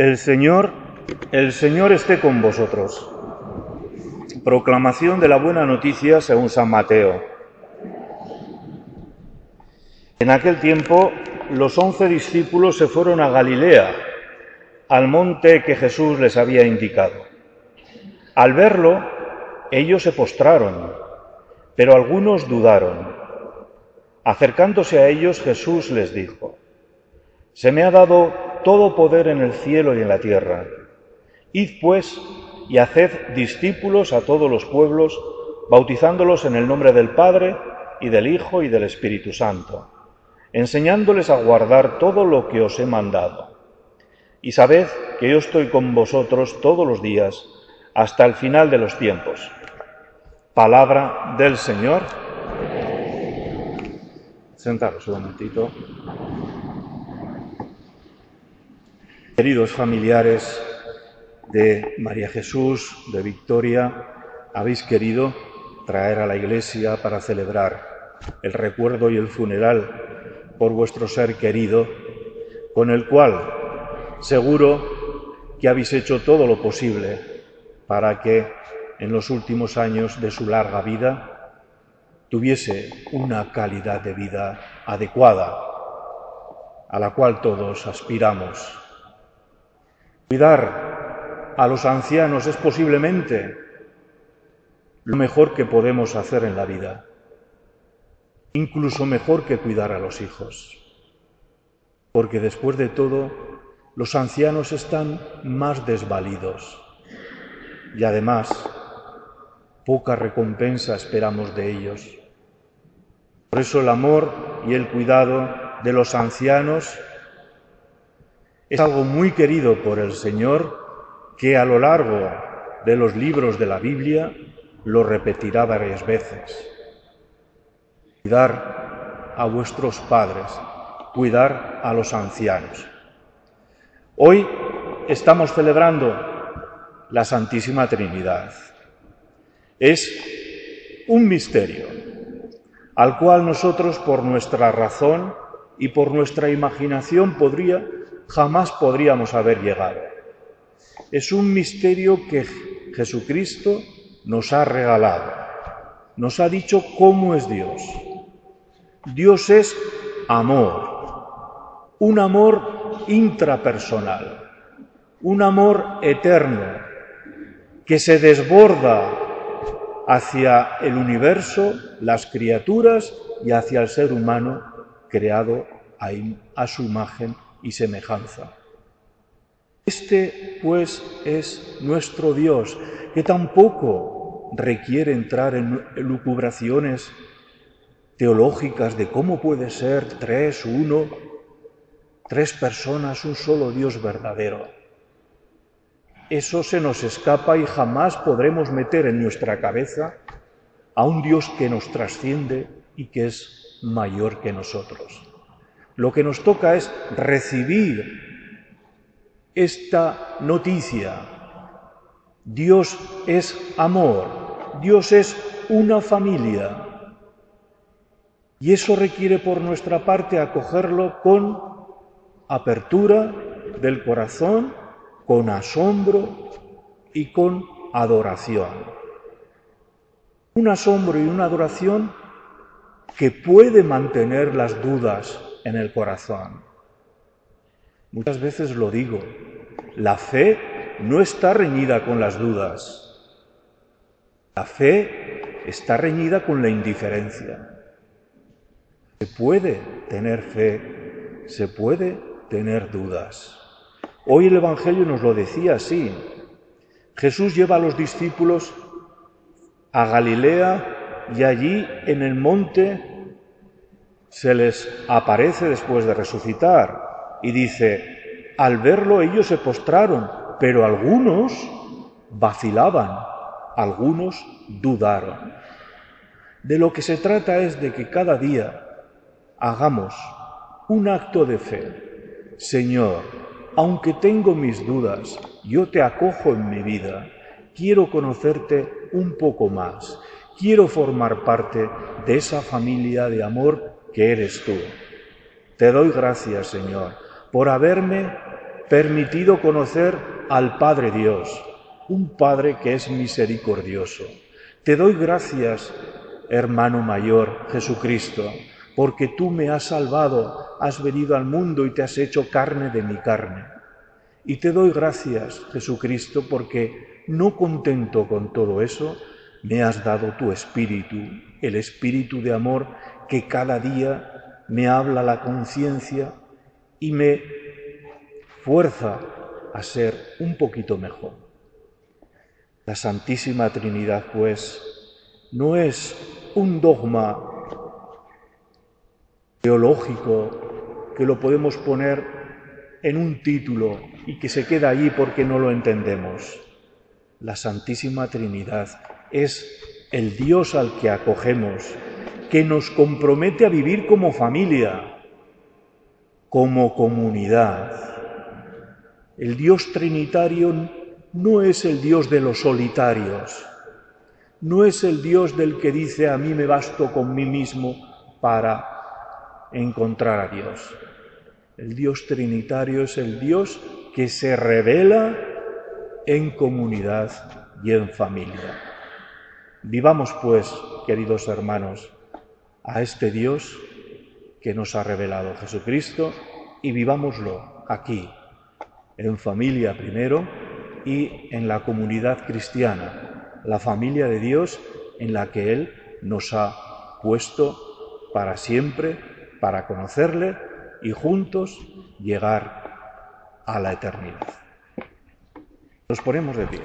El Señor, el Señor esté con vosotros. Proclamación de la buena noticia según San Mateo. En aquel tiempo los once discípulos se fueron a Galilea, al monte que Jesús les había indicado. Al verlo, ellos se postraron, pero algunos dudaron. Acercándose a ellos, Jesús les dijo, Se me ha dado todo poder en el cielo y en la tierra. Id pues y haced discípulos a todos los pueblos, bautizándolos en el nombre del Padre y del Hijo y del Espíritu Santo, enseñándoles a guardar todo lo que os he mandado. Y sabed que yo estoy con vosotros todos los días hasta el final de los tiempos. Palabra del Señor. Sentaros un momentito. Queridos familiares de María Jesús, de Victoria, habéis querido traer a la iglesia para celebrar el recuerdo y el funeral por vuestro ser querido, con el cual seguro que habéis hecho todo lo posible para que en los últimos años de su larga vida tuviese una calidad de vida adecuada a la cual todos aspiramos Cuidar a los ancianos es posiblemente lo mejor que podemos hacer en la vida, incluso mejor que cuidar a los hijos, porque después de todo los ancianos están más desvalidos y además poca recompensa esperamos de ellos. Por eso el amor y el cuidado de los ancianos es algo muy querido por el Señor que a lo largo de los libros de la Biblia lo repetirá varias veces. Cuidar a vuestros padres, cuidar a los ancianos. Hoy estamos celebrando la Santísima Trinidad. Es un misterio al cual nosotros por nuestra razón y por nuestra imaginación podría jamás podríamos haber llegado. Es un misterio que Jesucristo nos ha regalado. Nos ha dicho cómo es Dios. Dios es amor, un amor intrapersonal, un amor eterno que se desborda hacia el universo, las criaturas y hacia el ser humano creado a, su imagen y semejanza. Este, pues, es nuestro Dios, que tampoco requiere entrar en lucubraciones teológicas de cómo puede ser tres, uno, tres personas, un solo Dios verdadero. Eso se nos escapa y jamás podremos meter en nuestra cabeza a un Dios que nos trasciende y que es mayor que nosotros. Lo que nos toca es recibir esta noticia. Dios es amor, Dios es una familia. Y eso requiere por nuestra parte acogerlo con apertura del corazón, con asombro y con adoración. Un asombro y una adoración que puede mantener las dudas en el corazón. Muchas veces lo digo, la fe no está reñida con las dudas. La fe está reñida con la indiferencia. Se puede tener fe, se puede tener dudas. Hoy el Evangelio nos lo decía así. Jesús lleva a los discípulos a Galilea y allí en el monte se les aparece después de resucitar y dice, al verlo ellos se postraron, pero algunos vacilaban, algunos dudaron. De lo que se trata es de que cada día hagamos un acto de fe. Señor, aunque tengo mis dudas, yo te acojo en mi vida, quiero conocerte un poco más, quiero formar parte de esa familia de amor que eres tú. Te doy gracias, Señor, por haberme permitido conocer al Padre Dios, un Padre que es misericordioso. Te doy gracias, hermano mayor Jesucristo, porque tú me has salvado, has venido al mundo y te has hecho carne de mi carne. Y te doy gracias, Jesucristo, porque no contento con todo eso, me has dado tu espíritu, el espíritu de amor que cada día me habla la conciencia y me fuerza a ser un poquito mejor. La Santísima Trinidad, pues, no es un dogma teológico que lo podemos poner en un título y que se queda allí porque no lo entendemos. La Santísima Trinidad es el Dios al que acogemos, que nos compromete a vivir como familia, como comunidad. El Dios trinitario no es el Dios de los solitarios, no es el Dios del que dice a mí me basto con mí mismo para encontrar a Dios. El Dios trinitario es el Dios que se revela en comunidad y en familia. Vivamos pues, queridos hermanos, a este Dios que nos ha revelado Jesucristo y vivámoslo aquí, en familia primero y en la comunidad cristiana, la familia de Dios en la que Él nos ha puesto para siempre, para conocerle y juntos llegar a la eternidad. Nos ponemos de pie.